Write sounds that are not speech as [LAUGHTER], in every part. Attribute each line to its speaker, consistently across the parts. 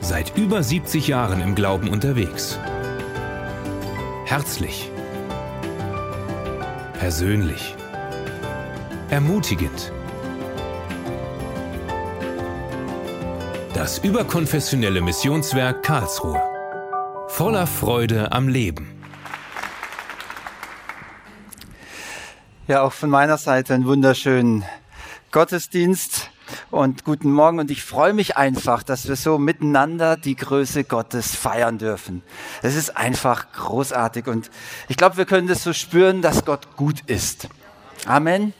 Speaker 1: Seit über 70 Jahren im Glauben unterwegs. Herzlich. Persönlich. Ermutigend. Das überkonfessionelle Missionswerk Karlsruhe. Voller Freude am Leben.
Speaker 2: Ja, auch von meiner Seite einen wunderschönen Gottesdienst und guten Morgen. Und ich freue mich einfach, dass wir so miteinander die Größe Gottes feiern dürfen. Es ist einfach großartig. Und ich glaube, wir können das so spüren, dass Gott gut ist. Amen.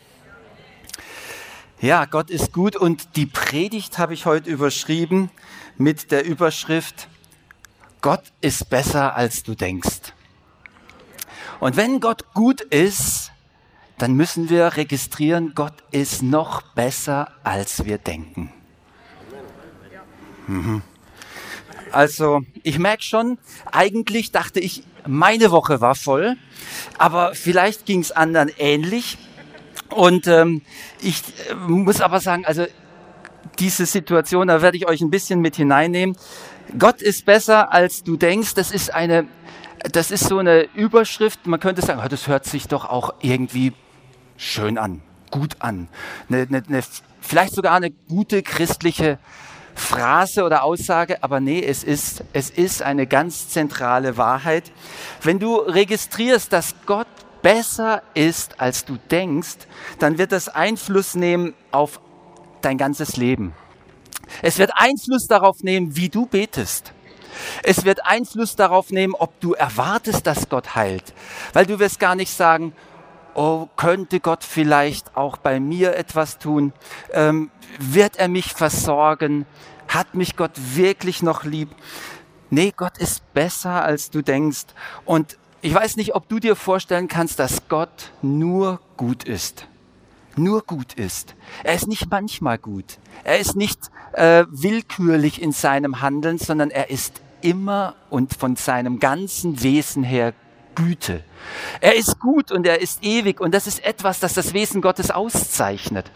Speaker 2: Ja, Gott ist gut. Und die Predigt habe ich heute überschrieben mit der Überschrift, Gott ist besser, als du denkst. Und wenn Gott gut ist, dann müssen wir registrieren, Gott ist noch besser, als wir denken. Mhm. Also, ich merke schon, eigentlich dachte ich, meine Woche war voll, aber vielleicht ging es anderen ähnlich. Und ähm, ich äh, muss aber sagen, also diese Situation, da werde ich euch ein bisschen mit hineinnehmen. Gott ist besser, als du denkst. Das ist eine, das ist so eine Überschrift. Man könnte sagen, oh, das hört sich doch auch irgendwie schön an, gut an. Eine, eine, eine, vielleicht sogar eine gute christliche Phrase oder Aussage, aber nee, es ist, es ist eine ganz zentrale Wahrheit. Wenn du registrierst, dass Gott besser ist, als du denkst, dann wird das Einfluss nehmen auf dein ganzes Leben. Es wird Einfluss darauf nehmen, wie du betest. Es wird Einfluss darauf nehmen, ob du erwartest, dass Gott heilt. Weil du wirst gar nicht sagen, oh, könnte Gott vielleicht auch bei mir etwas tun? Ähm, wird er mich versorgen? Hat mich Gott wirklich noch lieb? Nee, Gott ist besser, als du denkst. Und ich weiß nicht, ob du dir vorstellen kannst, dass Gott nur gut ist. Nur gut ist. Er ist nicht manchmal gut. Er ist nicht äh, willkürlich in seinem Handeln, sondern er ist immer und von seinem ganzen Wesen her Güte. Er ist gut und er ist ewig und das ist etwas, das das Wesen Gottes auszeichnet.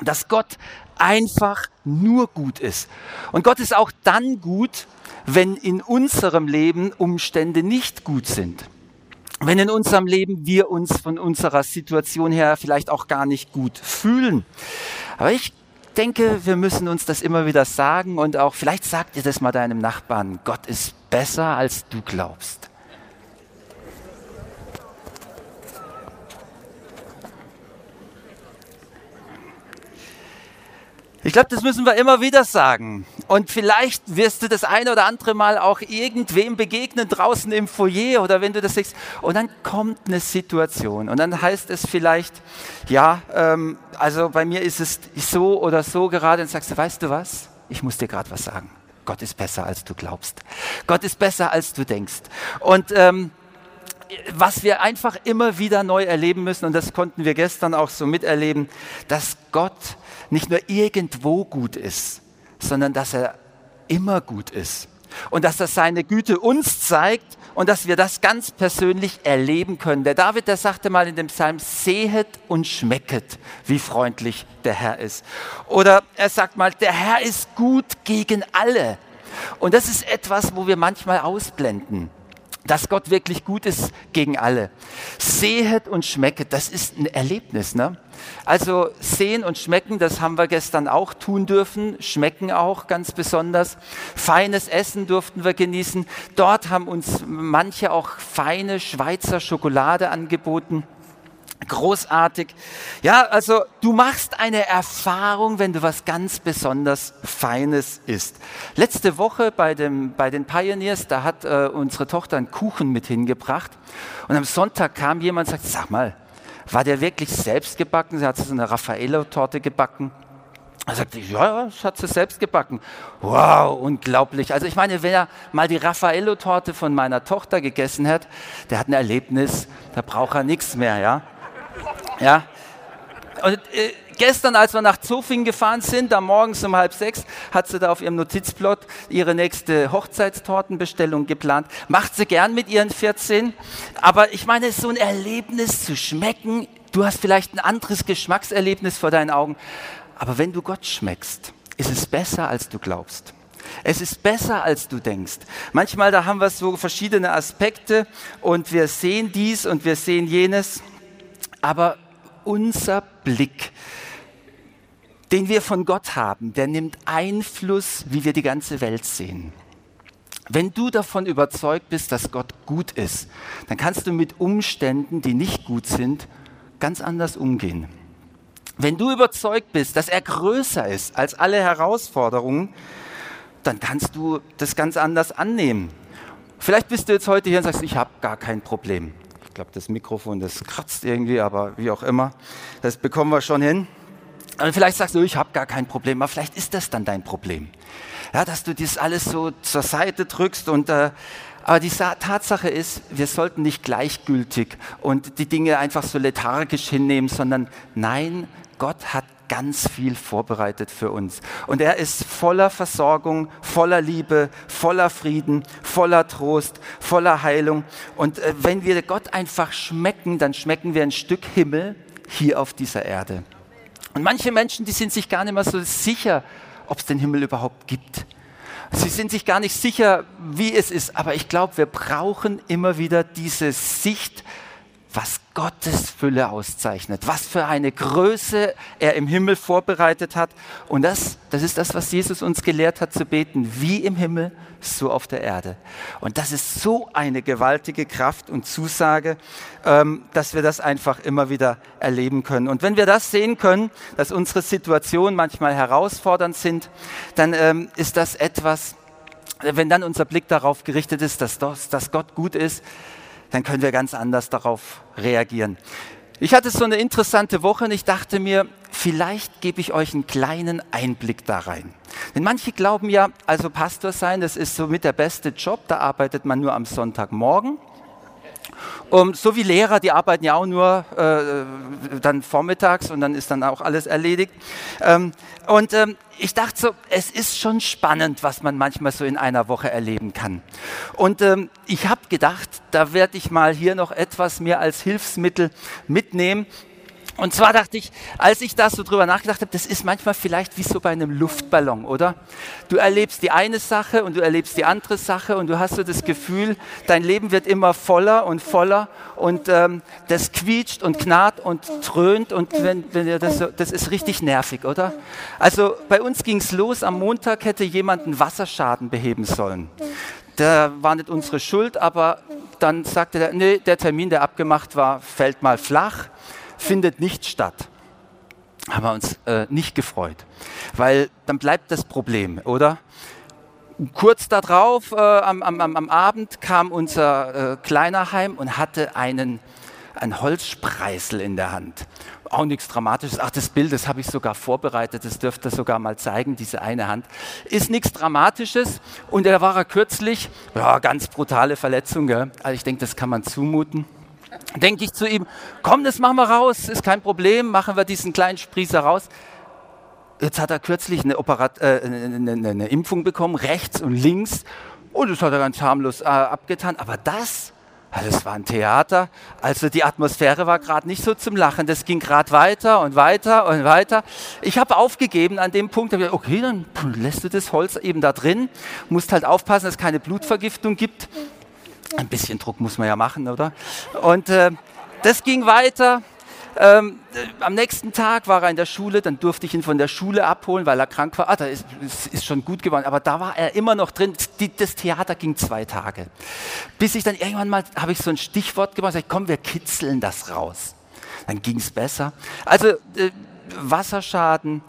Speaker 2: Dass Gott einfach nur gut ist. Und Gott ist auch dann gut, wenn in unserem Leben Umstände nicht gut sind. Wenn in unserem Leben wir uns von unserer Situation her vielleicht auch gar nicht gut fühlen. Aber ich denke, wir müssen uns das immer wieder sagen und auch vielleicht sagt ihr das mal deinem Nachbarn, Gott ist besser als du glaubst. Ich glaube, das müssen wir immer wieder sagen. Und vielleicht wirst du das eine oder andere Mal auch irgendwem begegnen draußen im Foyer oder wenn du das siehst. Und dann kommt eine Situation und dann heißt es vielleicht, ja, ähm, also bei mir ist es so oder so gerade und sagst du, weißt du was? Ich muss dir gerade was sagen. Gott ist besser, als du glaubst. Gott ist besser, als du denkst. Und ähm, was wir einfach immer wieder neu erleben müssen, und das konnten wir gestern auch so miterleben, dass Gott nicht nur irgendwo gut ist, sondern dass er immer gut ist. Und dass er seine Güte uns zeigt und dass wir das ganz persönlich erleben können. Der David, der sagte mal in dem Psalm, sehet und schmecket, wie freundlich der Herr ist. Oder er sagt mal, der Herr ist gut gegen alle. Und das ist etwas, wo wir manchmal ausblenden dass Gott wirklich gut ist gegen alle. Sehet und schmecket, das ist ein Erlebnis. Ne? Also sehen und schmecken, das haben wir gestern auch tun dürfen, schmecken auch ganz besonders. Feines Essen durften wir genießen. Dort haben uns manche auch feine Schweizer Schokolade angeboten. Großartig. Ja, also du machst eine Erfahrung, wenn du was ganz besonders Feines isst. Letzte Woche bei, dem, bei den Pioneers, da hat äh, unsere Tochter einen Kuchen mit hingebracht. Und am Sonntag kam jemand und sagt, sag mal, war der wirklich selbst gebacken? Sie hat so eine Raffaello-Torte gebacken. Er sagte, ja, das hat sie selbst gebacken. Wow, unglaublich. Also ich meine, wer mal die Raffaello-Torte von meiner Tochter gegessen hat, der hat ein Erlebnis, da braucht er nichts mehr, ja. Ja. Und äh, gestern, als wir nach Zofingen gefahren sind, da morgens um halb sechs, hat sie da auf ihrem Notizplot ihre nächste Hochzeitstortenbestellung geplant. Macht sie gern mit ihren 14. Aber ich meine, so ein Erlebnis zu schmecken. Du hast vielleicht ein anderes Geschmackserlebnis vor deinen Augen. Aber wenn du Gott schmeckst, ist es besser, als du glaubst. Es ist besser, als du denkst. Manchmal, da haben wir so verschiedene Aspekte und wir sehen dies und wir sehen jenes. Aber unser Blick, den wir von Gott haben, der nimmt Einfluss, wie wir die ganze Welt sehen. Wenn du davon überzeugt bist, dass Gott gut ist, dann kannst du mit Umständen, die nicht gut sind, ganz anders umgehen. Wenn du überzeugt bist, dass er größer ist als alle Herausforderungen, dann kannst du das ganz anders annehmen. Vielleicht bist du jetzt heute hier und sagst, ich habe gar kein Problem. Glaube, das Mikrofon, das kratzt irgendwie, aber wie auch immer, das bekommen wir schon hin. Und vielleicht sagst du, ich habe gar kein Problem, aber vielleicht ist das dann dein Problem. Ja, dass du das alles so zur Seite drückst und äh, aber die Tatsache ist, wir sollten nicht gleichgültig und die Dinge einfach so lethargisch hinnehmen, sondern nein, Gott hat ganz viel vorbereitet für uns. Und er ist voller Versorgung, voller Liebe, voller Frieden, voller Trost, voller Heilung. Und äh, wenn wir Gott einfach schmecken, dann schmecken wir ein Stück Himmel hier auf dieser Erde. Und manche Menschen, die sind sich gar nicht mehr so sicher, ob es den Himmel überhaupt gibt. Sie sind sich gar nicht sicher, wie es ist. Aber ich glaube, wir brauchen immer wieder diese Sicht was Gottes Fülle auszeichnet, was für eine Größe er im Himmel vorbereitet hat. Und das, das ist das, was Jesus uns gelehrt hat zu beten, wie im Himmel, so auf der Erde. Und das ist so eine gewaltige Kraft und Zusage, ähm, dass wir das einfach immer wieder erleben können. Und wenn wir das sehen können, dass unsere Situationen manchmal herausfordernd sind, dann ähm, ist das etwas, wenn dann unser Blick darauf gerichtet ist, dass, dass Gott gut ist, dann können wir ganz anders darauf reagieren. Ich hatte so eine interessante Woche und ich dachte mir, vielleicht gebe ich euch einen kleinen Einblick da rein. Denn manche glauben ja, also Pastor sein, das ist so mit der beste Job, da arbeitet man nur am Sonntagmorgen um, so wie Lehrer, die arbeiten ja auch nur äh, dann vormittags und dann ist dann auch alles erledigt. Ähm, und ähm, ich dachte so, es ist schon spannend, was man manchmal so in einer Woche erleben kann. Und ähm, ich habe gedacht, da werde ich mal hier noch etwas mehr als Hilfsmittel mitnehmen, und zwar dachte ich, als ich da so drüber nachgedacht habe, das ist manchmal vielleicht wie so bei einem Luftballon, oder? Du erlebst die eine Sache und du erlebst die andere Sache und du hast so das Gefühl, dein Leben wird immer voller und voller und ähm, das quietscht und knarrt und dröhnt und wenn, wenn das, so, das ist richtig nervig, oder? Also bei uns ging es los, am Montag hätte jemand einen Wasserschaden beheben sollen. Der war nicht unsere Schuld, aber dann sagte der, nee, der Termin, der abgemacht war, fällt mal flach findet nicht statt. Haben wir uns äh, nicht gefreut, weil dann bleibt das Problem, oder? Kurz darauf, äh, am, am, am, Abend, kam unser äh, Kleiner heim und hatte einen, einen Holzspreißel in der Hand. Auch nichts Dramatisches. Ach, das Bild, das habe ich sogar vorbereitet, das dürfte sogar mal zeigen, diese eine Hand. Ist nichts Dramatisches und er war er kürzlich, ja, ganz brutale Verletzung, gell? also ich denke, das kann man zumuten denke ich zu ihm, komm, das machen wir raus, ist kein Problem, machen wir diesen kleinen Sprießer raus. Jetzt hat er kürzlich eine, Operat äh, eine, eine, eine Impfung bekommen, rechts und links, und das hat er ganz harmlos äh, abgetan. Aber das, das war ein Theater. Also die Atmosphäre war gerade nicht so zum Lachen. Das ging gerade weiter und weiter und weiter. Ich habe aufgegeben an dem Punkt. Gesagt, okay, dann lässt du das Holz eben da drin. Musst halt aufpassen, dass es keine Blutvergiftung gibt. Ein bisschen Druck muss man ja machen, oder? Und äh, das ging weiter. Ähm, äh, am nächsten Tag war er in der Schule, dann durfte ich ihn von der Schule abholen, weil er krank war. Ah, da ist, ist schon gut geworden, aber da war er immer noch drin. Die, das Theater ging zwei Tage. Bis ich dann irgendwann mal, habe ich so ein Stichwort gemacht, sag ich, komm, wir kitzeln das raus. Dann ging es besser. Also äh, Wasserschaden,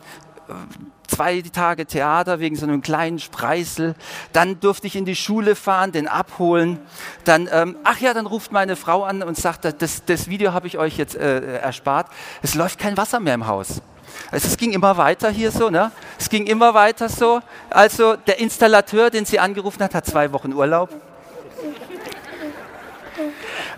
Speaker 2: zwei Tage Theater wegen so einem kleinen Spreißel. Dann durfte ich in die Schule fahren, den abholen. Dann, ähm, ach ja, dann ruft meine Frau an und sagt, das, das Video habe ich euch jetzt äh, erspart. Es läuft kein Wasser mehr im Haus. Also es ging immer weiter hier so, ne? Es ging immer weiter so. Also der Installateur, den sie angerufen hat, hat zwei Wochen Urlaub.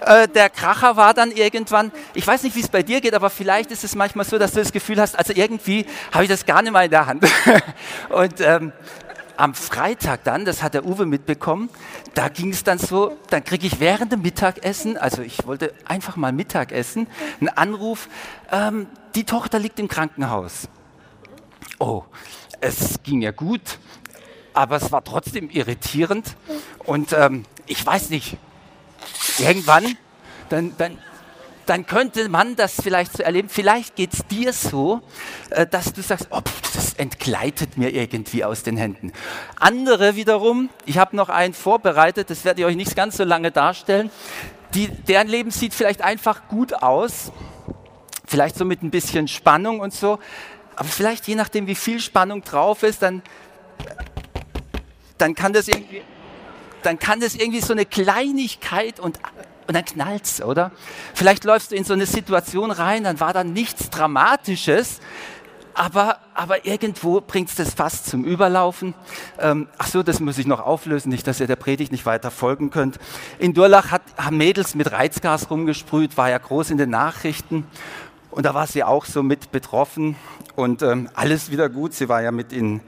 Speaker 2: Äh, der Kracher war dann irgendwann, ich weiß nicht, wie es bei dir geht, aber vielleicht ist es manchmal so, dass du das Gefühl hast, also irgendwie habe ich das gar nicht mal in der Hand. [LAUGHS] Und ähm, am Freitag dann, das hat der Uwe mitbekommen, da ging es dann so, dann kriege ich während dem Mittagessen, also ich wollte einfach mal Mittagessen, einen Anruf, ähm, die Tochter liegt im Krankenhaus. Oh, es ging ja gut aber es war trotzdem irritierend. Und ähm, ich weiß nicht, irgendwann, dann, dann, dann könnte man das vielleicht so erleben. Vielleicht geht es dir so, äh, dass du sagst, oh, das entgleitet mir irgendwie aus den Händen. Andere wiederum, ich habe noch einen vorbereitet, das werde ich euch nicht ganz so lange darstellen, die, deren Leben sieht vielleicht einfach gut aus, vielleicht so mit ein bisschen Spannung und so, aber vielleicht je nachdem, wie viel Spannung drauf ist, dann, dann kann das irgendwie dann kann das irgendwie so eine Kleinigkeit und, und dann knallt's, oder? Vielleicht läufst du in so eine Situation rein, dann war da nichts Dramatisches, aber, aber irgendwo es das fast zum Überlaufen. Ähm, ach so, das muss ich noch auflösen, nicht, dass ihr der Predigt nicht weiter folgen könnt. In Durlach hat, haben Mädels mit Reizgas rumgesprüht, war ja groß in den Nachrichten. Und da war sie auch so mit betroffen und ähm, alles wieder gut. Sie war ja mit in,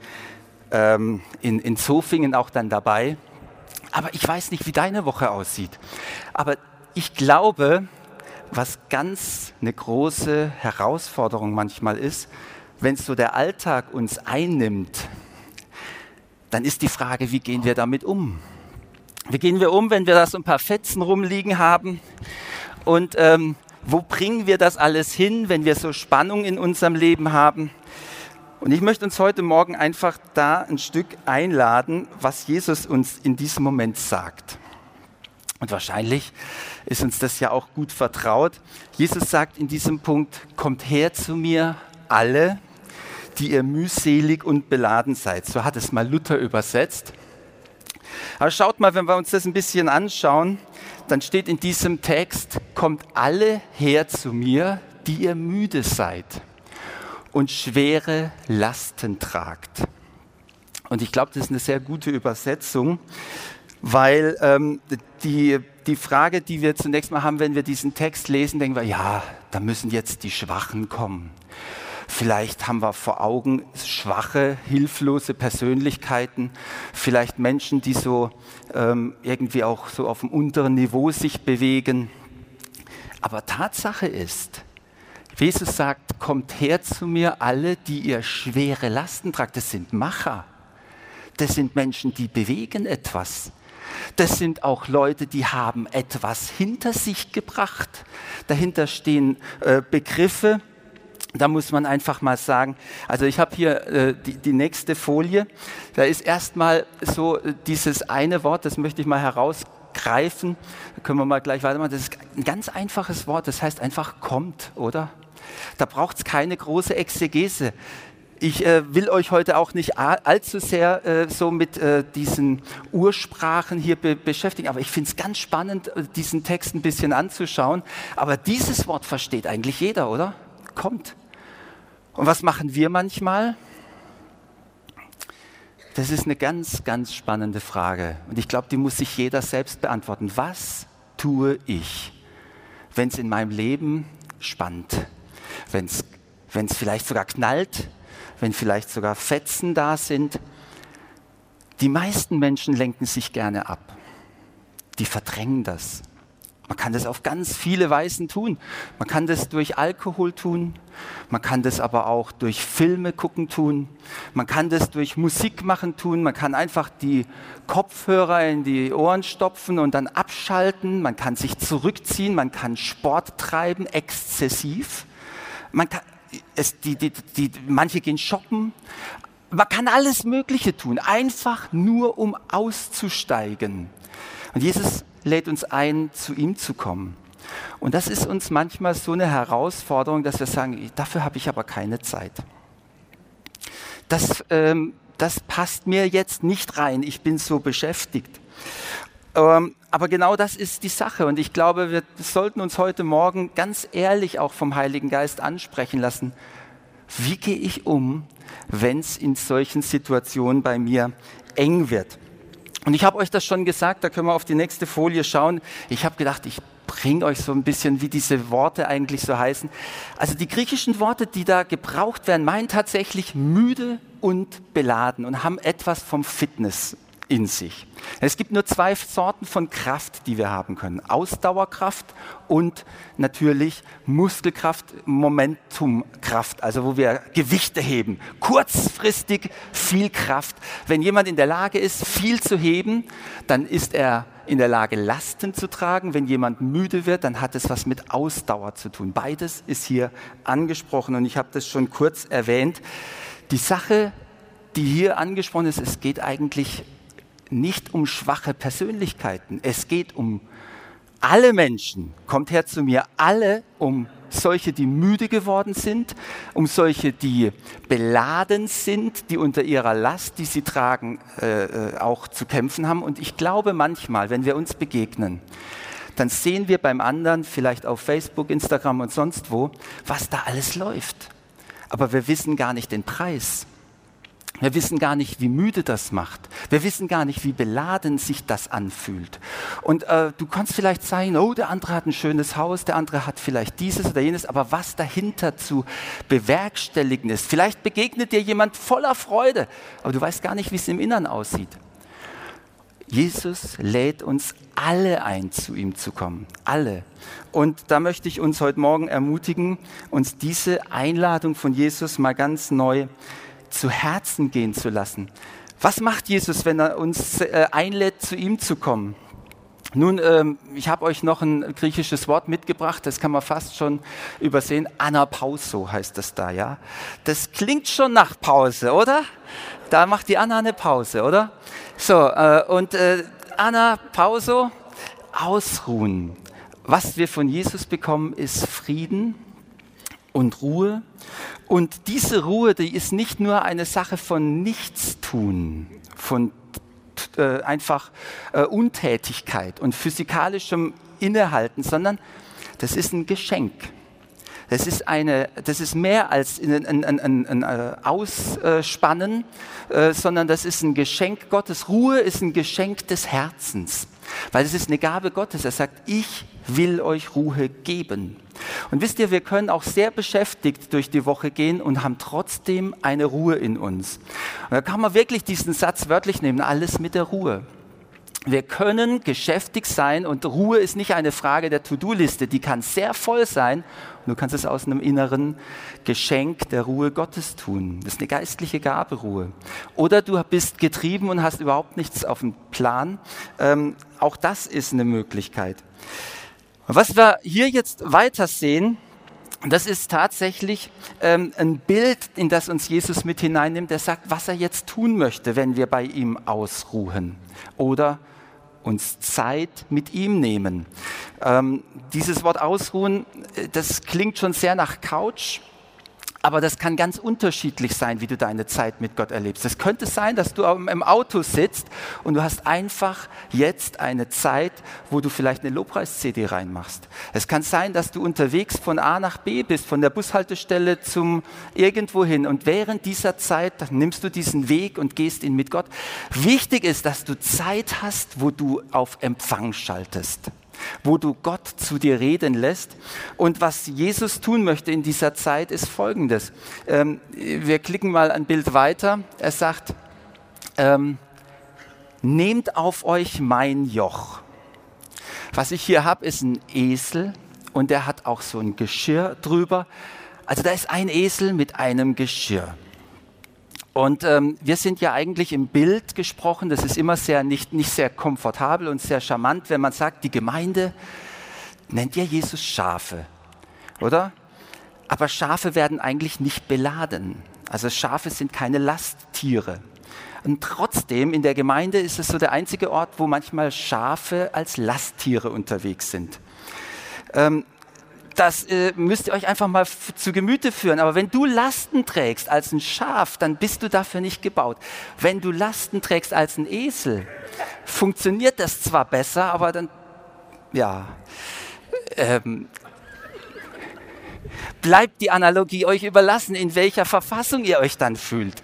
Speaker 2: ähm, in, in Zofingen auch dann dabei. Aber ich weiß nicht, wie deine Woche aussieht. Aber ich glaube, was ganz eine große Herausforderung manchmal ist, wenn so der Alltag uns einnimmt, dann ist die Frage, wie gehen wir damit um? Wie gehen wir um, wenn wir da so ein paar Fetzen rumliegen haben? Und ähm, wo bringen wir das alles hin, wenn wir so Spannung in unserem Leben haben? Und ich möchte uns heute Morgen einfach da ein Stück einladen, was Jesus uns in diesem Moment sagt. Und wahrscheinlich ist uns das ja auch gut vertraut. Jesus sagt in diesem Punkt, kommt her zu mir alle, die ihr mühselig und beladen seid. So hat es mal Luther übersetzt. Aber schaut mal, wenn wir uns das ein bisschen anschauen, dann steht in diesem Text, kommt alle her zu mir, die ihr müde seid und schwere Lasten tragt. Und ich glaube, das ist eine sehr gute Übersetzung, weil ähm, die, die Frage, die wir zunächst mal haben, wenn wir diesen Text lesen, denken wir, ja, da müssen jetzt die Schwachen kommen. Vielleicht haben wir vor Augen schwache, hilflose Persönlichkeiten, vielleicht Menschen, die so ähm, irgendwie auch so auf dem unteren Niveau sich bewegen. Aber Tatsache ist, Jesus sagt, kommt her zu mir alle, die ihr schwere Lasten tragt. Das sind Macher. Das sind Menschen, die bewegen etwas. Das sind auch Leute, die haben etwas hinter sich gebracht. Dahinter stehen äh, Begriffe. Da muss man einfach mal sagen, also ich habe hier äh, die, die, nächste Folie. Da ist erstmal so äh, dieses eine Wort, das möchte ich mal herausgreifen. Da können wir mal gleich weitermachen. Das ist ein ganz einfaches Wort, das heißt einfach kommt, oder? Da braucht es keine große Exegese. Ich äh, will euch heute auch nicht allzu sehr äh, so mit äh, diesen Ursprachen hier be beschäftigen, aber ich finde es ganz spannend, äh, diesen Text ein bisschen anzuschauen. Aber dieses Wort versteht eigentlich jeder, oder? Kommt. Und was machen wir manchmal? Das ist eine ganz, ganz spannende Frage. Und ich glaube, die muss sich jeder selbst beantworten. Was tue ich, wenn es in meinem Leben spannt? Wenn es vielleicht sogar knallt, wenn vielleicht sogar Fetzen da sind. Die meisten Menschen lenken sich gerne ab. Die verdrängen das. Man kann das auf ganz viele Weisen tun. Man kann das durch Alkohol tun, man kann das aber auch durch Filme gucken tun, man kann das durch Musik machen tun, man kann einfach die Kopfhörer in die Ohren stopfen und dann abschalten, man kann sich zurückziehen, man kann Sport treiben, exzessiv. Man kann, es, die, die, die, manche gehen shoppen. Man kann alles Mögliche tun, einfach nur um auszusteigen. Und Jesus lädt uns ein, zu ihm zu kommen. Und das ist uns manchmal so eine Herausforderung, dass wir sagen, dafür habe ich aber keine Zeit. Das, ähm, das passt mir jetzt nicht rein, ich bin so beschäftigt. Ähm, aber genau das ist die Sache. Und ich glaube, wir sollten uns heute Morgen ganz ehrlich auch vom Heiligen Geist ansprechen lassen. Wie gehe ich um, wenn es in solchen Situationen bei mir eng wird? Und ich habe euch das schon gesagt, da können wir auf die nächste Folie schauen. Ich habe gedacht, ich bringe euch so ein bisschen, wie diese Worte eigentlich so heißen. Also die griechischen Worte, die da gebraucht werden, meinen tatsächlich müde und beladen und haben etwas vom Fitness in sich. Es gibt nur zwei Sorten von Kraft, die wir haben können. Ausdauerkraft und natürlich Muskelkraft, Momentumkraft, also wo wir Gewichte heben. Kurzfristig viel Kraft. Wenn jemand in der Lage ist, viel zu heben, dann ist er in der Lage, Lasten zu tragen. Wenn jemand müde wird, dann hat es was mit Ausdauer zu tun. Beides ist hier angesprochen und ich habe das schon kurz erwähnt. Die Sache, die hier angesprochen ist, es geht eigentlich nicht um schwache Persönlichkeiten. Es geht um alle Menschen. Kommt her zu mir, alle, um solche, die müde geworden sind, um solche, die beladen sind, die unter ihrer Last, die sie tragen, äh, äh, auch zu kämpfen haben. Und ich glaube manchmal, wenn wir uns begegnen, dann sehen wir beim anderen, vielleicht auf Facebook, Instagram und sonst wo, was da alles läuft. Aber wir wissen gar nicht den Preis. Wir wissen gar nicht, wie müde das macht. Wir wissen gar nicht, wie beladen sich das anfühlt. Und äh, du kannst vielleicht sagen, oh, der andere hat ein schönes Haus, der andere hat vielleicht dieses oder jenes, aber was dahinter zu bewerkstelligen ist. Vielleicht begegnet dir jemand voller Freude, aber du weißt gar nicht, wie es im Innern aussieht. Jesus lädt uns alle ein, zu ihm zu kommen. Alle. Und da möchte ich uns heute Morgen ermutigen, uns diese Einladung von Jesus mal ganz neu zu Herzen gehen zu lassen. Was macht Jesus, wenn er uns äh, einlädt, zu ihm zu kommen? Nun, ähm, ich habe euch noch ein griechisches Wort mitgebracht, das kann man fast schon übersehen. Anapauso heißt das da, ja. Das klingt schon nach Pause, oder? Da macht die Anna eine Pause, oder? So, äh, und äh, Anapauso, ausruhen. Was wir von Jesus bekommen, ist Frieden und Ruhe und diese Ruhe, die ist nicht nur eine Sache von Nichtstun, von äh, einfach äh, Untätigkeit und physikalischem Innehalten, sondern das ist ein Geschenk. Das ist, eine, das ist mehr als ein, ein, ein, ein äh, Ausspannen, äh, sondern das ist ein Geschenk Gottes. Ruhe ist ein Geschenk des Herzens, weil es ist eine Gabe Gottes. Er sagt, ich will euch Ruhe geben. Und wisst ihr, wir können auch sehr beschäftigt durch die Woche gehen und haben trotzdem eine Ruhe in uns. Und da kann man wirklich diesen Satz wörtlich nehmen, alles mit der Ruhe. Wir können geschäftig sein und Ruhe ist nicht eine Frage der To-Do-Liste, die kann sehr voll sein du kannst es aus einem inneren Geschenk der Ruhe Gottes tun. Das ist eine geistliche Gabe, Ruhe. Oder du bist getrieben und hast überhaupt nichts auf dem Plan. Ähm, auch das ist eine Möglichkeit. Was wir hier jetzt weiter sehen, das ist tatsächlich ähm, ein Bild, in das uns Jesus mit hineinnimmt, der sagt, was er jetzt tun möchte, wenn wir bei ihm ausruhen oder uns Zeit mit ihm nehmen. Ähm, dieses Wort ausruhen, äh, das klingt schon sehr nach Couch. Aber das kann ganz unterschiedlich sein, wie du deine Zeit mit Gott erlebst. Es könnte sein, dass du im Auto sitzt und du hast einfach jetzt eine Zeit, wo du vielleicht eine Lobpreis-CD reinmachst. Es kann sein, dass du unterwegs von A nach B bist, von der Bushaltestelle zum irgendwo hin. Und während dieser Zeit nimmst du diesen Weg und gehst ihn mit Gott. Wichtig ist, dass du Zeit hast, wo du auf Empfang schaltest wo du Gott zu dir reden lässt. Und was Jesus tun möchte in dieser Zeit ist Folgendes. Ähm, wir klicken mal ein Bild weiter. Er sagt, ähm, nehmt auf euch mein Joch. Was ich hier habe, ist ein Esel und der hat auch so ein Geschirr drüber. Also da ist ein Esel mit einem Geschirr. Und ähm, wir sind ja eigentlich im Bild gesprochen, das ist immer sehr nicht, nicht sehr komfortabel und sehr charmant, wenn man sagt, die Gemeinde nennt ja Jesus Schafe, oder? Aber Schafe werden eigentlich nicht beladen. Also Schafe sind keine Lasttiere. Und trotzdem in der Gemeinde ist es so der einzige Ort, wo manchmal Schafe als Lasttiere unterwegs sind. Ähm, das äh, müsst ihr euch einfach mal zu Gemüte führen. Aber wenn du Lasten trägst als ein Schaf, dann bist du dafür nicht gebaut. Wenn du Lasten trägst als ein Esel, funktioniert das zwar besser, aber dann, ja, ähm, bleibt die Analogie euch überlassen, in welcher Verfassung ihr euch dann fühlt.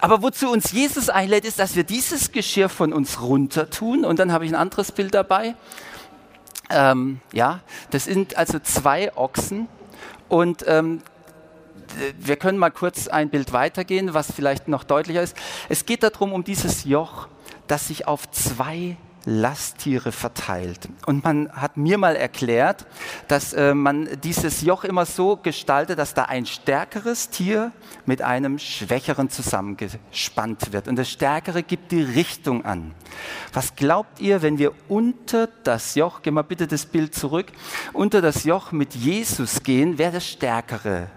Speaker 2: Aber wozu uns Jesus einlädt, ist, dass wir dieses Geschirr von uns runter tun. Und dann habe ich ein anderes Bild dabei. Ähm, ja, das sind also zwei Ochsen und ähm, wir können mal kurz ein Bild weitergehen, was vielleicht noch deutlicher ist. Es geht darum, um dieses Joch, das sich auf zwei Lasttiere verteilt. Und man hat mir mal erklärt, dass äh, man dieses Joch immer so gestaltet, dass da ein stärkeres Tier mit einem schwächeren zusammengespannt wird. Und das Stärkere gibt die Richtung an. Was glaubt ihr, wenn wir unter das Joch, gehen wir bitte das Bild zurück, unter das Joch mit Jesus gehen, wer das Stärkere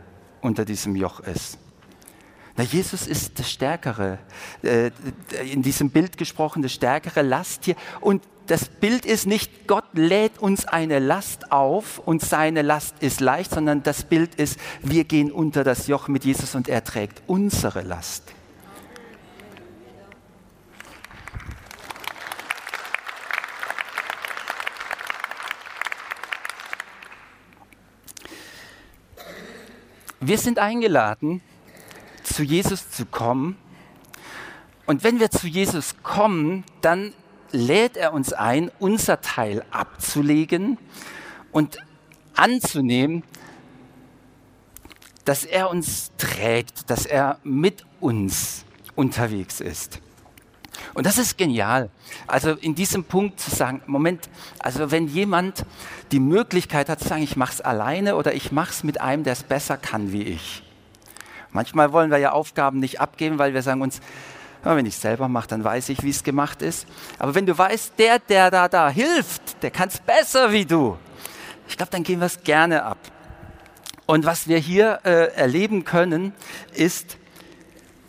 Speaker 2: unter diesem Joch ist? Na, Jesus ist das Stärkere, äh, in diesem Bild gesprochen, das stärkere Lasttier. Und das Bild ist nicht, Gott lädt uns eine Last auf und seine Last ist leicht, sondern das Bild ist, wir gehen unter das Joch mit Jesus und er trägt unsere Last. Wir sind eingeladen, zu Jesus zu kommen. Und wenn wir zu Jesus kommen, dann lädt er uns ein, unser Teil abzulegen und anzunehmen, dass er uns trägt, dass er mit uns unterwegs ist. Und das ist genial. Also in diesem Punkt zu sagen, Moment, also wenn jemand die Möglichkeit hat zu sagen, ich mache es alleine oder ich mache es mit einem, der es besser kann wie ich, Manchmal wollen wir ja Aufgaben nicht abgeben, weil wir sagen uns, wenn ich es selber mache, dann weiß ich, wie es gemacht ist. Aber wenn du weißt, der, der da, da hilft, der kann es besser wie du. Ich glaube, dann gehen wir es gerne ab. Und was wir hier äh, erleben können, ist,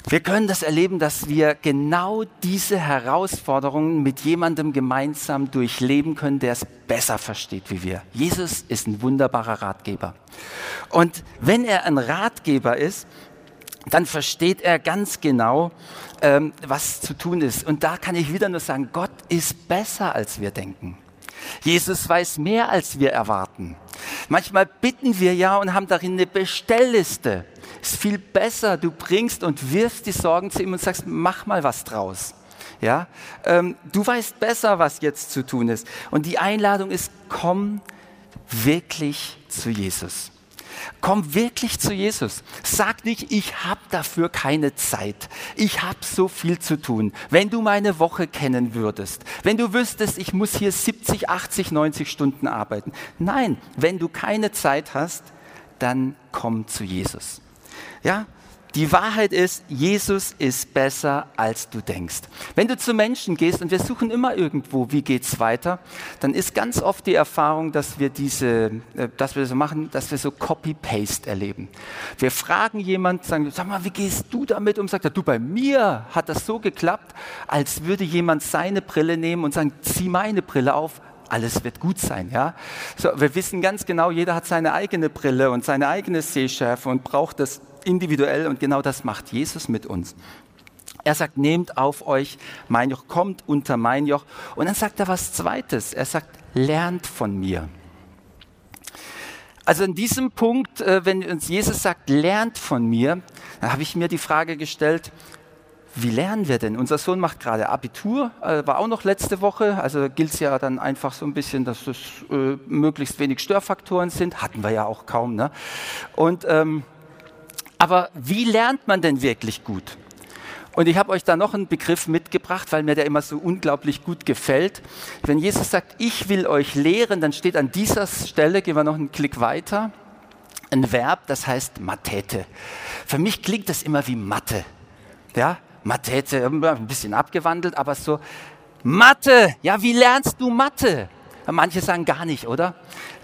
Speaker 2: wir können das erleben, dass wir genau diese Herausforderungen mit jemandem gemeinsam durchleben können, der es besser versteht wie wir. Jesus ist ein wunderbarer Ratgeber. Und wenn er ein Ratgeber ist, dann versteht er ganz genau, ähm, was zu tun ist. Und da kann ich wieder nur sagen, Gott ist besser, als wir denken. Jesus weiß mehr, als wir erwarten. Manchmal bitten wir ja und haben darin eine Bestellliste. Ist viel besser, du bringst und wirfst die Sorgen zu ihm und sagst, mach mal was draus. Ja, ähm, du weißt besser, was jetzt zu tun ist. Und die Einladung ist, komm wirklich zu Jesus. Komm wirklich zu Jesus. Sag nicht, ich habe dafür keine Zeit. Ich habe so viel zu tun. Wenn du meine Woche kennen würdest, wenn du wüsstest, ich muss hier 70, 80, 90 Stunden arbeiten. Nein, wenn du keine Zeit hast, dann komm zu Jesus. Ja, die Wahrheit ist, Jesus ist besser, als du denkst. Wenn du zu Menschen gehst und wir suchen immer irgendwo, wie geht's weiter, dann ist ganz oft die Erfahrung, dass wir diese, äh, dass wir so machen, dass wir so Copy-Paste erleben. Wir fragen jemand, sagen, sag mal, wie gehst du damit um? Sagt er, du, bei mir hat das so geklappt, als würde jemand seine Brille nehmen und sagen, zieh meine Brille auf, alles wird gut sein. Ja? So, wir wissen ganz genau, jeder hat seine eigene Brille und seine eigene Sehschärfe und braucht das individuell und genau das macht Jesus mit uns. Er sagt, nehmt auf euch mein Joch, kommt unter mein Joch. Und dann sagt er was Zweites. Er sagt, lernt von mir. Also in diesem Punkt, äh, wenn uns Jesus sagt, lernt von mir, dann habe ich mir die Frage gestellt, wie lernen wir denn? Unser Sohn macht gerade Abitur, äh, war auch noch letzte Woche, also gilt es ja dann einfach so ein bisschen, dass es äh, möglichst wenig Störfaktoren sind, hatten wir ja auch kaum. Ne? Und ähm, aber wie lernt man denn wirklich gut? Und ich habe euch da noch einen Begriff mitgebracht, weil mir der immer so unglaublich gut gefällt. Wenn Jesus sagt, ich will euch lehren, dann steht an dieser Stelle, gehen wir noch einen Klick weiter, ein Verb, das heißt Matete. Für mich klingt das immer wie Mathe. Ja, Matete, ein bisschen abgewandelt, aber so Mathe. Ja, wie lernst du Mathe? Manche sagen gar nicht, oder?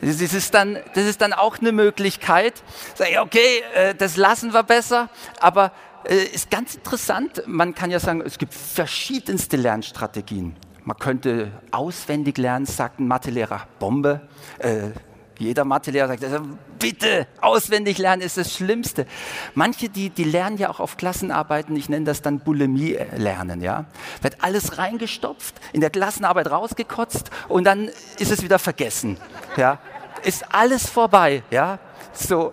Speaker 2: Das ist dann, das ist dann auch eine Möglichkeit. Sag ich, okay, äh, das lassen wir besser, aber äh, ist ganz interessant. Man kann ja sagen, es gibt verschiedenste Lernstrategien. Man könnte auswendig lernen, sagt ein Mathelehrer, Bombe. Äh, jeder Mathelehrer sagt, also bitte, auswendig lernen ist das Schlimmste. Manche, die, die lernen ja auch auf Klassenarbeiten, ich nenne das dann Bulimie lernen, ja. Wird alles reingestopft, in der Klassenarbeit rausgekotzt und dann ist es wieder vergessen, ja. Ist alles vorbei, ja. So,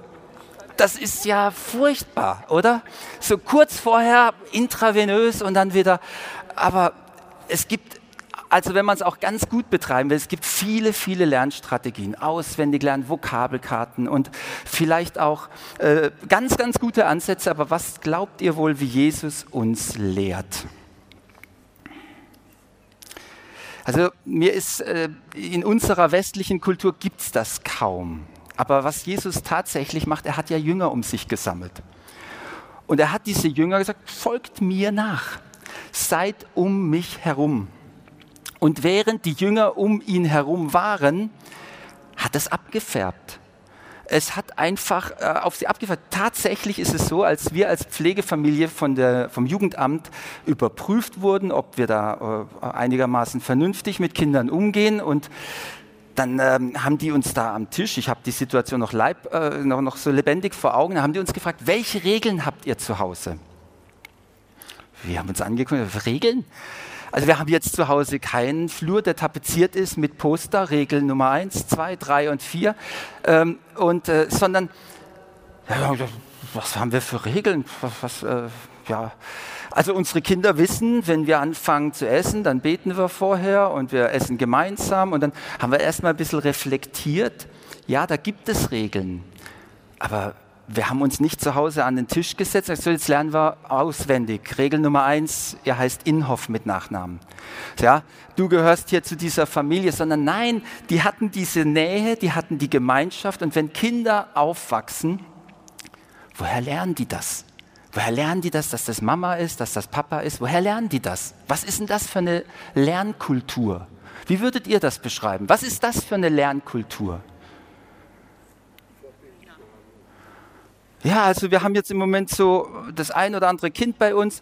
Speaker 2: das ist ja furchtbar, oder? So kurz vorher intravenös und dann wieder, aber es gibt also wenn man es auch ganz gut betreiben will, es gibt viele, viele Lernstrategien, auswendig lernen, Vokabelkarten und vielleicht auch äh, ganz, ganz gute Ansätze. Aber was glaubt ihr wohl, wie Jesus uns lehrt? Also mir ist, äh, in unserer westlichen Kultur gibt es das kaum. Aber was Jesus tatsächlich macht, er hat ja Jünger um sich gesammelt. Und er hat diese Jünger gesagt, folgt mir nach, seid um mich herum. Und während die Jünger um ihn herum waren, hat es abgefärbt. Es hat einfach äh, auf sie abgefärbt. Tatsächlich ist es so, als wir als Pflegefamilie von der, vom Jugendamt überprüft wurden, ob wir da äh, einigermaßen vernünftig mit Kindern umgehen und dann ähm, haben die uns da am Tisch, ich habe die Situation noch, leib, äh, noch, noch so lebendig vor Augen, haben die uns gefragt, welche Regeln habt ihr zu Hause? Wir haben uns angeguckt, Regeln? Also wir haben jetzt zu Hause keinen Flur, der tapeziert ist mit Poster, Regeln Nummer 1, 2, 3 und 4, ähm, und, äh, sondern, ja, was haben wir für Regeln? Was, was, äh, ja, also unsere Kinder wissen, wenn wir anfangen zu essen, dann beten wir vorher und wir essen gemeinsam und dann haben wir erstmal ein bisschen reflektiert. Ja, da gibt es Regeln, aber wir haben uns nicht zu Hause an den Tisch gesetzt. Also jetzt lernen wir auswendig. Regel Nummer eins, ihr heißt Inhoff mit Nachnamen. Ja, du gehörst hier zu dieser Familie, sondern nein, die hatten diese Nähe, die hatten die Gemeinschaft. Und wenn Kinder aufwachsen, woher lernen die das? Woher lernen die das, dass das Mama ist, dass das Papa ist? Woher lernen die das? Was ist denn das für eine Lernkultur? Wie würdet ihr das beschreiben? Was ist das für eine Lernkultur? Ja, also wir haben jetzt im Moment so das ein oder andere Kind bei uns.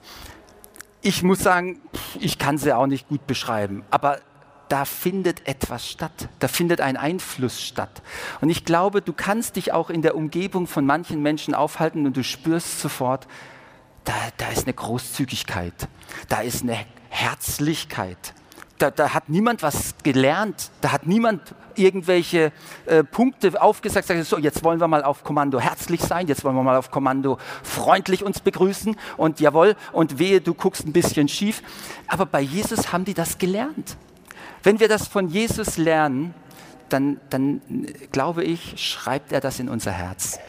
Speaker 2: Ich muss sagen, ich kann sie auch nicht gut beschreiben, aber da findet etwas statt, da findet ein Einfluss statt. Und ich glaube, du kannst dich auch in der Umgebung von manchen Menschen aufhalten und du spürst sofort, da, da ist eine Großzügigkeit, da ist eine Herzlichkeit. Da, da hat niemand was gelernt, da hat niemand irgendwelche äh, Punkte aufgesagt, sagt, so, jetzt wollen wir mal auf Kommando herzlich sein, jetzt wollen wir mal auf Kommando freundlich uns begrüßen und jawohl, und wehe, du guckst ein bisschen schief. Aber bei Jesus haben die das gelernt. Wenn wir das von Jesus lernen, dann, dann glaube ich, schreibt er das in unser Herz.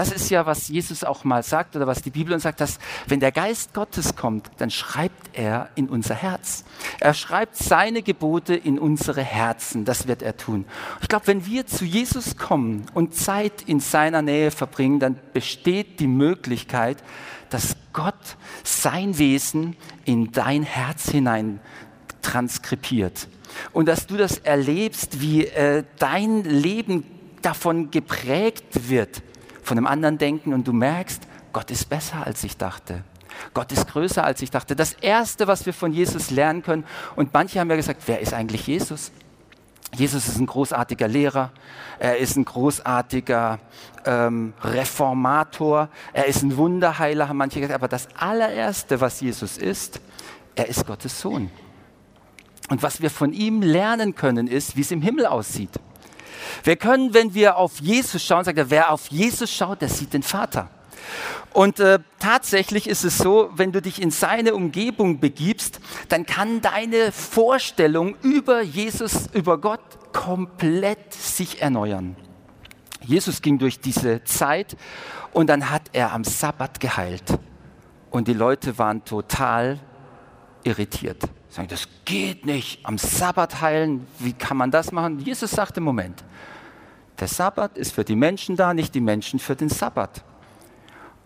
Speaker 2: Das ist ja, was Jesus auch mal sagt oder was die Bibel uns sagt, dass wenn der Geist Gottes kommt, dann schreibt er in unser Herz. Er schreibt seine Gebote in unsere Herzen. Das wird er tun. Ich glaube, wenn wir zu Jesus kommen und Zeit in seiner Nähe verbringen, dann besteht die Möglichkeit, dass Gott sein Wesen in dein Herz hinein transkribiert. Und dass du das erlebst, wie äh, dein Leben davon geprägt wird, von einem anderen Denken und du merkst, Gott ist besser, als ich dachte. Gott ist größer, als ich dachte. Das Erste, was wir von Jesus lernen können, und manche haben ja gesagt, wer ist eigentlich Jesus? Jesus ist ein großartiger Lehrer, er ist ein großartiger ähm, Reformator, er ist ein Wunderheiler, haben manche gesagt, aber das allererste, was Jesus ist, er ist Gottes Sohn. Und was wir von ihm lernen können, ist, wie es im Himmel aussieht. Wir können, wenn wir auf Jesus schauen, sagen, wer auf Jesus schaut, der sieht den Vater. Und äh, tatsächlich ist es so, wenn du dich in seine Umgebung begibst, dann kann deine Vorstellung über Jesus, über Gott komplett sich erneuern. Jesus ging durch diese Zeit und dann hat er am Sabbat geheilt. Und die Leute waren total irritiert. Sagen, das geht nicht. Am Sabbat heilen, wie kann man das machen? Jesus sagte, Moment, der Sabbat ist für die Menschen da, nicht die Menschen für den Sabbat.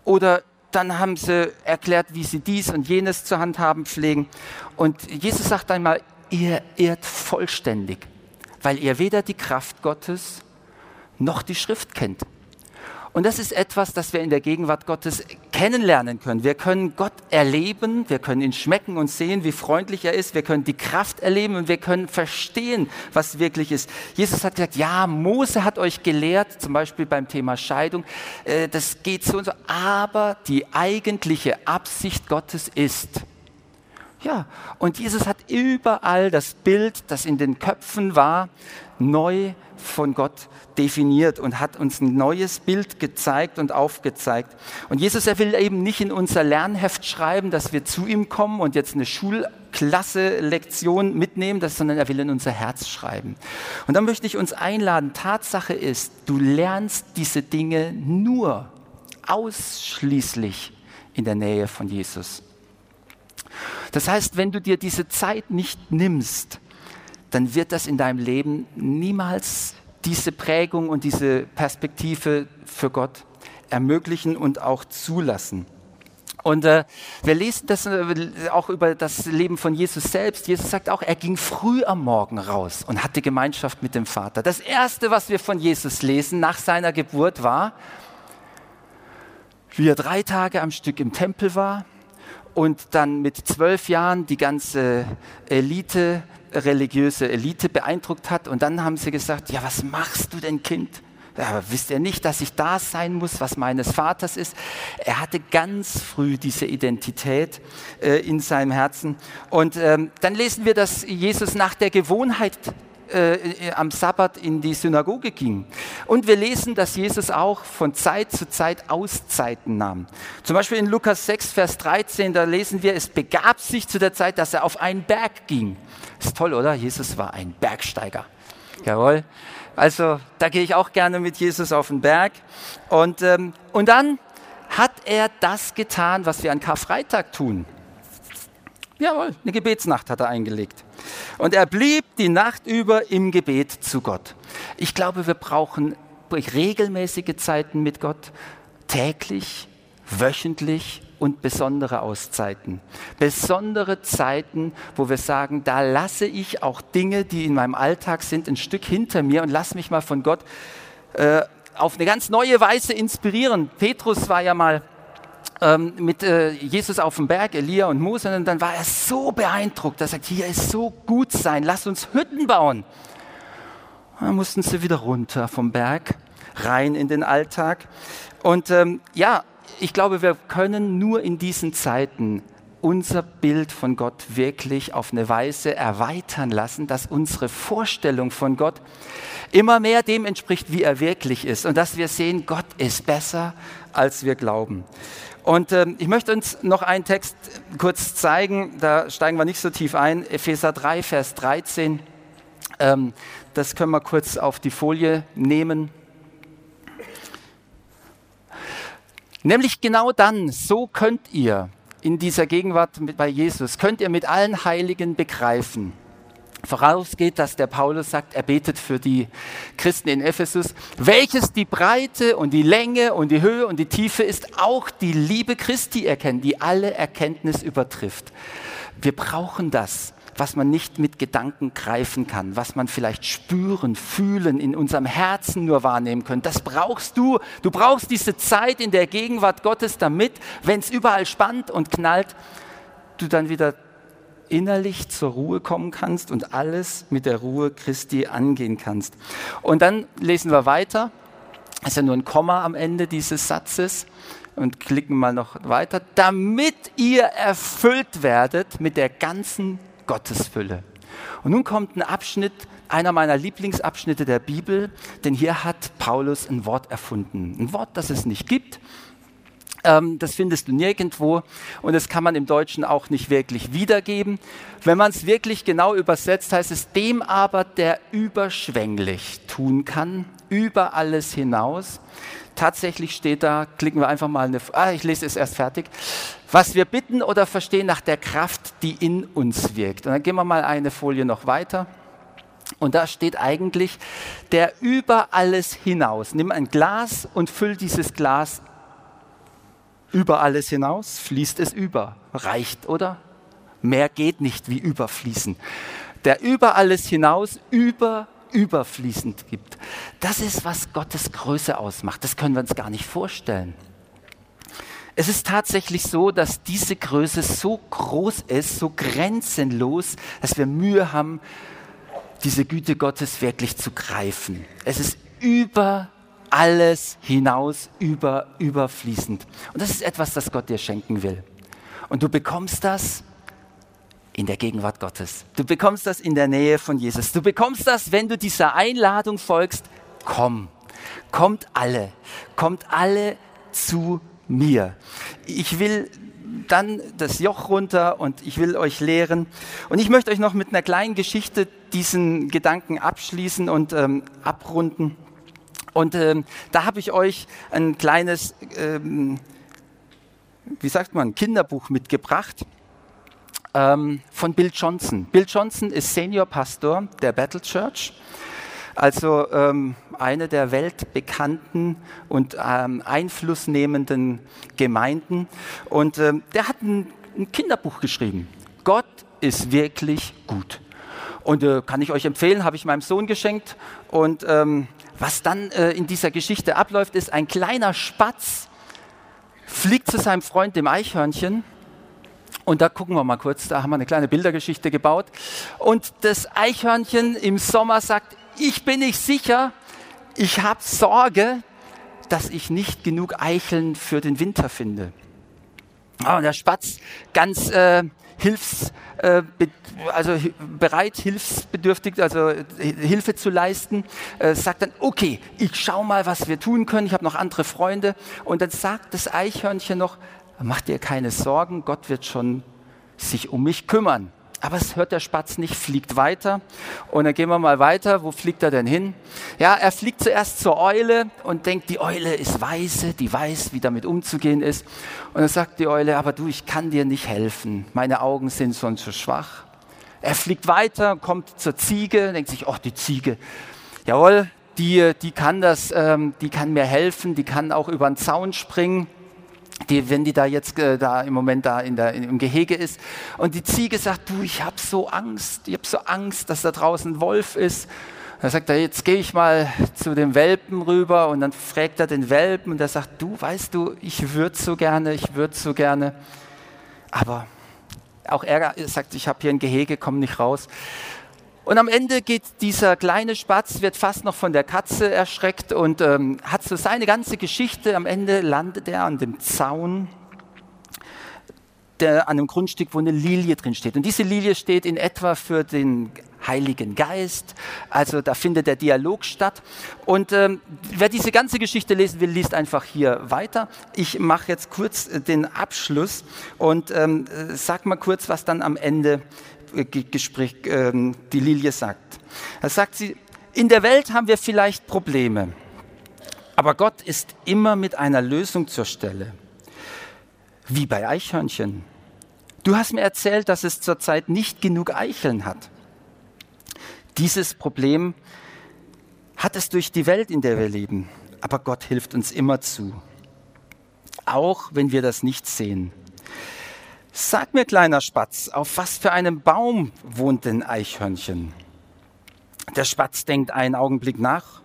Speaker 2: Oder dann haben sie erklärt, wie sie dies und jenes zur Hand haben pflegen. Und Jesus sagt einmal, ihr irrt vollständig, weil ihr weder die Kraft Gottes noch die Schrift kennt. Und das ist etwas, das wir in der Gegenwart Gottes kennenlernen können. Wir können Gott erleben, wir können ihn schmecken und sehen, wie freundlich er ist. Wir können die Kraft erleben und wir können verstehen, was wirklich ist. Jesus hat gesagt, ja, Mose hat euch gelehrt, zum Beispiel beim Thema Scheidung, äh, das geht so und so. Aber die eigentliche Absicht Gottes ist, ja, und Jesus hat überall das Bild, das in den Köpfen war, neu von Gott definiert und hat uns ein neues Bild gezeigt und aufgezeigt. Und Jesus, er will eben nicht in unser Lernheft schreiben, dass wir zu ihm kommen und jetzt eine Schulklasse-Lektion mitnehmen, sondern er will in unser Herz schreiben. Und dann möchte ich uns einladen, Tatsache ist, du lernst diese Dinge nur ausschließlich in der Nähe von Jesus. Das heißt, wenn du dir diese Zeit nicht nimmst, dann wird das in deinem Leben niemals diese Prägung und diese Perspektive für Gott ermöglichen und auch zulassen. Und äh, wir lesen das äh, auch über das Leben von Jesus selbst. Jesus sagt auch, er ging früh am Morgen raus und hatte Gemeinschaft mit dem Vater. Das Erste, was wir von Jesus lesen nach seiner Geburt war, wie er drei Tage am Stück im Tempel war und dann mit zwölf Jahren die ganze Elite, religiöse Elite beeindruckt hat. Und dann haben sie gesagt, ja, was machst du denn, Kind? Ja, wisst ihr nicht, dass ich da sein muss, was meines Vaters ist? Er hatte ganz früh diese Identität äh, in seinem Herzen. Und ähm, dann lesen wir, dass Jesus nach der Gewohnheit äh, am Sabbat in die Synagoge ging. Und wir lesen, dass Jesus auch von Zeit zu Zeit Auszeiten nahm. Zum Beispiel in Lukas 6, Vers 13, da lesen wir, es begab sich zu der Zeit, dass er auf einen Berg ging. Ist toll, oder? Jesus war ein Bergsteiger. Jawohl. Also da gehe ich auch gerne mit Jesus auf den Berg. Und, ähm, und dann hat er das getan, was wir an Karfreitag tun. Jawohl, eine Gebetsnacht hat er eingelegt. Und er blieb die Nacht über im Gebet zu Gott. Ich glaube, wir brauchen regelmäßige Zeiten mit Gott, täglich, wöchentlich und besondere Auszeiten. Besondere Zeiten, wo wir sagen, da lasse ich auch Dinge, die in meinem Alltag sind, ein Stück hinter mir und lass mich mal von Gott äh, auf eine ganz neue Weise inspirieren. Petrus war ja mal ähm, mit äh, Jesus auf dem Berg, Elia und Mose, und dann war er so beeindruckt. Er sagt, hier ist so gut sein, lass uns Hütten bauen. Dann mussten sie wieder runter vom Berg, rein in den Alltag. Und ähm, ja, ich glaube, wir können nur in diesen Zeiten unser Bild von Gott wirklich auf eine Weise erweitern lassen, dass unsere Vorstellung von Gott immer mehr dem entspricht, wie er wirklich ist. Und dass wir sehen, Gott ist besser, als wir glauben. Und äh, ich möchte uns noch einen Text kurz zeigen, da steigen wir nicht so tief ein, Epheser 3, Vers 13. Ähm, das können wir kurz auf die Folie nehmen. Nämlich genau dann, so könnt ihr in dieser Gegenwart mit, bei Jesus, könnt ihr mit allen Heiligen begreifen. Vorausgeht, dass der Paulus sagt, er betet für die Christen in Ephesus, welches die Breite und die Länge und die Höhe und die Tiefe ist, auch die Liebe Christi erkennen, die alle Erkenntnis übertrifft. Wir brauchen das was man nicht mit Gedanken greifen kann, was man vielleicht spüren, fühlen, in unserem Herzen nur wahrnehmen können. Das brauchst du. Du brauchst diese Zeit in der Gegenwart Gottes, damit, wenn es überall spannt und knallt, du dann wieder innerlich zur Ruhe kommen kannst und alles mit der Ruhe Christi angehen kannst. Und dann lesen wir weiter. Das ist ja nur ein Komma am Ende dieses Satzes und klicken mal noch weiter, damit ihr erfüllt werdet mit der ganzen Gottesfülle. Und nun kommt ein Abschnitt, einer meiner Lieblingsabschnitte der Bibel, denn hier hat Paulus ein Wort erfunden. Ein Wort, das es nicht gibt. Ähm, das findest du nirgendwo und das kann man im Deutschen auch nicht wirklich wiedergeben. Wenn man es wirklich genau übersetzt, heißt es dem aber, der überschwänglich tun kann, über alles hinaus. Tatsächlich steht da, klicken wir einfach mal eine, ah, ich lese es erst fertig was wir bitten oder verstehen nach der Kraft, die in uns wirkt. Und dann gehen wir mal eine Folie noch weiter. Und da steht eigentlich der über alles hinaus. Nimm ein Glas und füll dieses Glas über alles hinaus, fließt es über. Reicht, oder? Mehr geht nicht wie überfließen. Der über alles hinaus über überfließend gibt. Das ist, was Gottes Größe ausmacht. Das können wir uns gar nicht vorstellen. Es ist tatsächlich so, dass diese Größe so groß ist, so grenzenlos, dass wir Mühe haben, diese Güte Gottes wirklich zu greifen. Es ist über alles hinaus, über, überfließend. Und das ist etwas, das Gott dir schenken will. Und du bekommst das in der Gegenwart Gottes. Du bekommst das in der Nähe von Jesus. Du bekommst das, wenn du dieser Einladung folgst. Komm, kommt alle, kommt alle zu mir. Ich will dann das Joch runter und ich will euch lehren. Und ich möchte euch noch mit einer kleinen Geschichte diesen Gedanken abschließen und ähm, abrunden. Und ähm, da habe ich euch ein kleines, ähm, wie sagt man, Kinderbuch mitgebracht. ähm, von Bill Johnson. Bill Johnson ist Seniorpastor der Battle Church, also ähm, eine der weltbekannten und ähm, einflussnehmenden Gemeinden. Und ähm, der hat ein, ein Kinderbuch geschrieben. Gott ist wirklich gut. Und äh, kann ich euch empfehlen, habe ich meinem Sohn geschenkt. Und ähm, was dann äh, in dieser Geschichte abläuft, ist ein kleiner Spatz fliegt zu seinem Freund dem Eichhörnchen. Und da gucken wir mal kurz, da haben wir eine kleine Bildergeschichte gebaut. Und das Eichhörnchen im Sommer sagt, ich bin nicht sicher, ich habe Sorge, dass ich nicht genug Eicheln für den Winter finde. Ah, und der Spatz ganz äh, hilfs, äh, also bereit, hilfsbedürftig, also Hilfe zu leisten, äh, sagt dann, okay, ich schau mal, was wir tun können, ich habe noch andere Freunde. Und dann sagt das Eichhörnchen noch, mach dir keine Sorgen, Gott wird schon sich um mich kümmern. Aber es hört der Spatz nicht, fliegt weiter. Und dann gehen wir mal weiter. Wo fliegt er denn hin? Ja, er fliegt zuerst zur Eule und denkt, die Eule ist weise, die weiß, wie damit umzugehen ist. Und dann sagt die Eule, aber du, ich kann dir nicht helfen. Meine Augen sind sonst so schwach. Er fliegt weiter, kommt zur Ziege, denkt sich, oh, die Ziege, jawohl, die, die kann das, ähm, die kann mir helfen, die kann auch über den Zaun springen die, wenn die da jetzt äh, da im Moment da in der, in, im Gehege ist und die Ziege sagt, du, ich habe so Angst, ich habe so Angst, dass da draußen ein Wolf ist. Dann sagt er, jetzt gehe ich mal zu dem Welpen rüber und dann fragt er den Welpen und der sagt, du, weißt du, ich würde so gerne, ich würde so gerne, aber auch er sagt, ich habe hier ein Gehege, komm nicht raus. Und am Ende geht dieser kleine Spatz, wird fast noch von der Katze erschreckt und ähm, hat so seine ganze Geschichte. Am Ende landet er an dem Zaun, der, an einem Grundstück, wo eine Lilie drin steht. Und diese Lilie steht in etwa für den Heiligen Geist. Also da findet der Dialog statt. Und ähm, wer diese ganze Geschichte lesen will, liest einfach hier weiter. Ich mache jetzt kurz äh, den Abschluss und ähm, äh, sag mal kurz, was dann am Ende Gespräch ähm, die Lilie sagt. Da sagt sie, in der Welt haben wir vielleicht Probleme, aber Gott ist immer mit einer Lösung zur Stelle. Wie bei Eichhörnchen. Du hast mir erzählt, dass es zurzeit nicht genug Eicheln hat. Dieses Problem hat es durch die Welt, in der wir leben. Aber Gott hilft uns immer zu. Auch wenn wir das nicht sehen. Sag mir, kleiner Spatz, auf was für einem Baum wohnt denn Eichhörnchen? Der Spatz denkt einen Augenblick nach.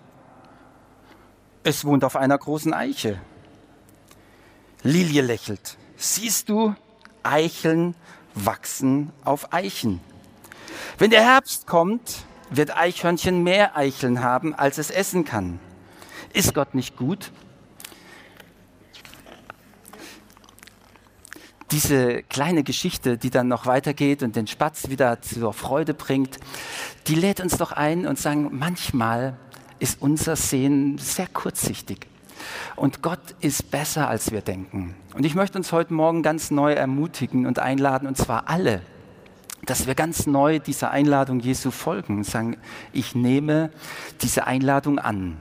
Speaker 2: Es wohnt auf einer großen Eiche. Lilie lächelt. Siehst du, Eicheln wachsen auf Eichen. Wenn der Herbst kommt, wird Eichhörnchen mehr Eicheln haben, als es essen kann. Ist Gott nicht gut? Diese kleine Geschichte, die dann noch weitergeht und den Spatz wieder zur Freude bringt, die lädt uns doch ein und sagen, manchmal ist unser Sehen sehr kurzsichtig. Und Gott ist besser, als wir denken. Und ich möchte uns heute Morgen ganz neu ermutigen und einladen, und zwar alle, dass wir ganz neu dieser Einladung Jesu folgen und sagen, ich nehme diese Einladung an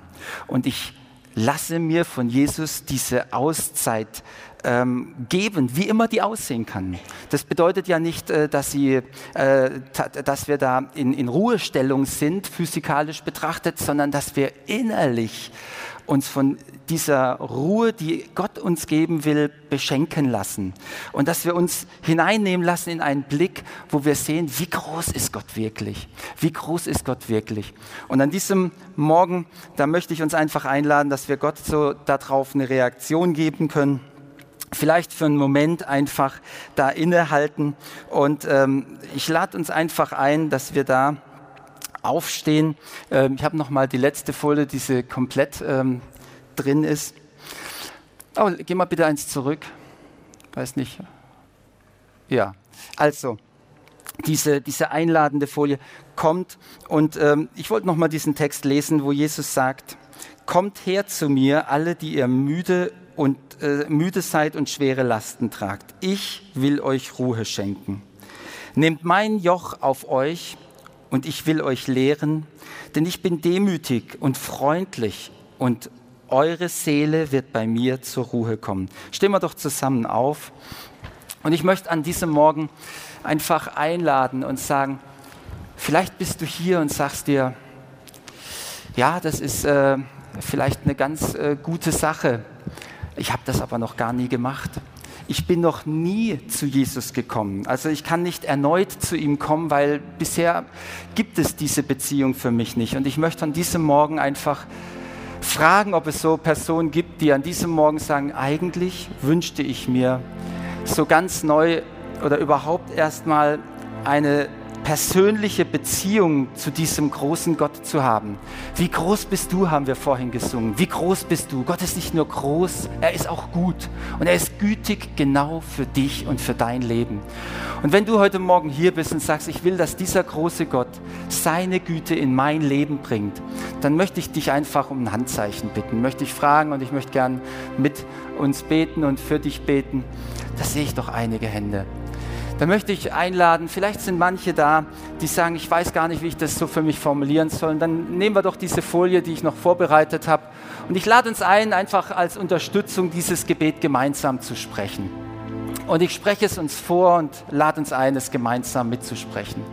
Speaker 2: und ich lasse mir von Jesus diese Auszeit ähm, geben, wie immer die aussehen kann. Das bedeutet ja nicht, äh, dass, sie, äh, dass wir da in, in Ruhestellung sind, physikalisch betrachtet, sondern dass wir innerlich uns von dieser Ruhe, die Gott uns geben will, beschenken lassen. Und dass wir uns hineinnehmen lassen in einen Blick, wo wir sehen, wie groß ist Gott wirklich? Wie groß ist Gott wirklich? Und an diesem Morgen, da möchte ich uns einfach einladen, dass wir Gott so darauf eine Reaktion geben können vielleicht für einen Moment einfach da innehalten. Und ähm, ich lade uns einfach ein, dass wir da aufstehen. Ähm, ich habe noch mal die letzte Folie, die sie komplett ähm, drin ist. Oh, geh mal bitte eins zurück. Weiß nicht. Ja, also diese, diese einladende Folie kommt und ähm, ich wollte noch mal diesen Text lesen, wo Jesus sagt: Kommt her zu mir, alle, die ihr müde und äh, müde seid und schwere Lasten tragt. Ich will euch Ruhe schenken. Nehmt mein Joch auf euch und ich will euch lehren, denn ich bin demütig und freundlich und eure Seele wird bei mir zur Ruhe kommen. Stehen wir doch zusammen auf Und ich möchte an diesem Morgen einfach einladen und sagen, vielleicht bist du hier und sagst dir, ja, das ist äh, vielleicht eine ganz äh, gute Sache. Ich habe das aber noch gar nie gemacht. Ich bin noch nie zu Jesus gekommen. Also ich kann nicht erneut zu ihm kommen, weil bisher gibt es diese Beziehung für mich nicht. Und ich möchte an diesem Morgen einfach fragen, ob es so Personen gibt, die an diesem Morgen sagen, eigentlich wünschte ich mir so ganz neu oder überhaupt erstmal eine persönliche Beziehung zu diesem großen Gott zu haben. Wie groß bist du, haben wir vorhin gesungen. Wie groß bist du? Gott ist nicht nur groß, er ist auch gut. Und er ist gütig genau für dich und für dein Leben. Und wenn du heute Morgen hier bist und sagst, ich will, dass dieser große Gott seine Güte in mein Leben bringt, dann möchte ich dich einfach um ein Handzeichen bitten, möchte ich fragen und ich möchte gern mit uns beten und für dich beten. Da sehe ich doch einige Hände. Da möchte ich einladen, vielleicht sind manche da, die sagen, ich weiß gar nicht, wie ich das so für mich formulieren soll. Dann nehmen wir doch diese Folie, die ich noch vorbereitet habe. Und ich lade uns ein, einfach als Unterstützung dieses Gebet gemeinsam zu sprechen. Und ich spreche es uns vor und lade uns ein, es gemeinsam mitzusprechen.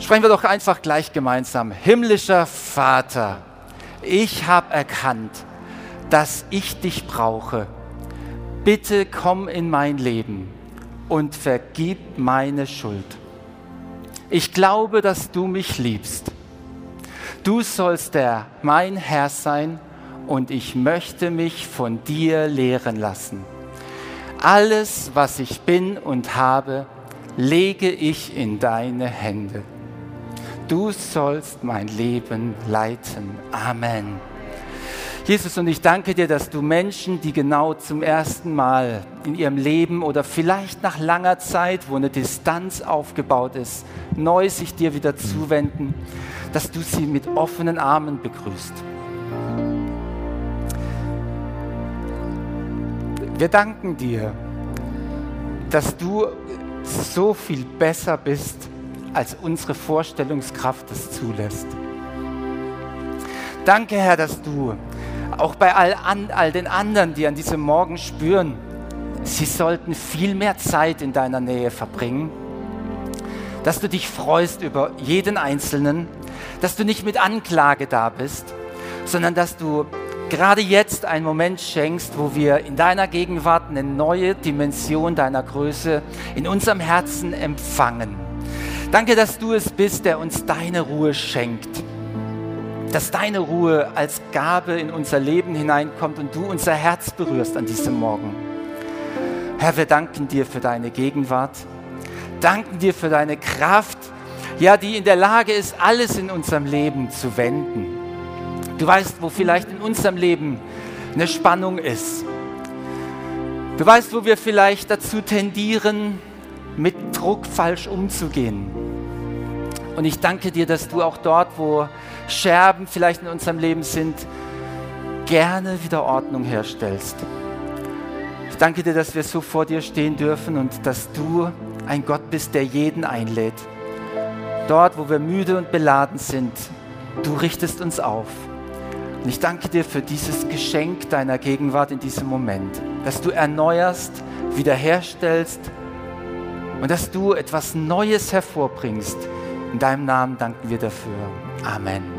Speaker 2: Sprechen wir doch einfach gleich gemeinsam. Himmlischer Vater, ich habe erkannt, dass ich dich brauche. Bitte komm in mein Leben und vergib meine Schuld. Ich glaube, dass du mich liebst. Du sollst der mein Herr sein und ich möchte mich von dir lehren lassen. Alles, was ich bin und habe, lege ich in deine Hände. Du sollst mein Leben leiten. Amen. Jesus, und ich danke dir, dass du Menschen, die genau zum ersten Mal in ihrem Leben oder vielleicht nach langer Zeit, wo eine Distanz aufgebaut ist, neu sich dir wieder zuwenden, dass du sie mit offenen Armen begrüßt. Wir danken dir, dass du so viel besser bist, als unsere Vorstellungskraft es zulässt. Danke, Herr, dass du auch bei all, an, all den anderen, die an diesem Morgen spüren, sie sollten viel mehr Zeit in deiner Nähe verbringen, dass du dich freust über jeden Einzelnen, dass du nicht mit Anklage da bist, sondern dass du gerade jetzt einen Moment schenkst, wo wir in deiner Gegenwart eine neue Dimension deiner Größe in unserem Herzen empfangen. Danke, dass du es bist, der uns deine Ruhe schenkt dass deine Ruhe als Gabe in unser Leben hineinkommt und du unser Herz berührst an diesem Morgen. Herr, wir danken dir für deine Gegenwart, danken dir für deine Kraft, ja, die in der Lage ist, alles in unserem Leben zu wenden. Du weißt, wo vielleicht in unserem Leben eine Spannung ist. Du weißt, wo wir vielleicht dazu tendieren, mit Druck falsch umzugehen. Und ich danke dir, dass du auch dort, wo Scherben vielleicht in unserem Leben sind, gerne wieder Ordnung herstellst. Ich danke dir, dass wir so vor dir stehen dürfen und dass du ein Gott bist, der jeden einlädt. Dort, wo wir müde und beladen sind, du richtest uns auf. Und ich danke dir für dieses Geschenk deiner Gegenwart in diesem Moment, dass du erneuerst, wiederherstellst und dass du etwas Neues hervorbringst. In deinem Namen danken wir dafür. Amen.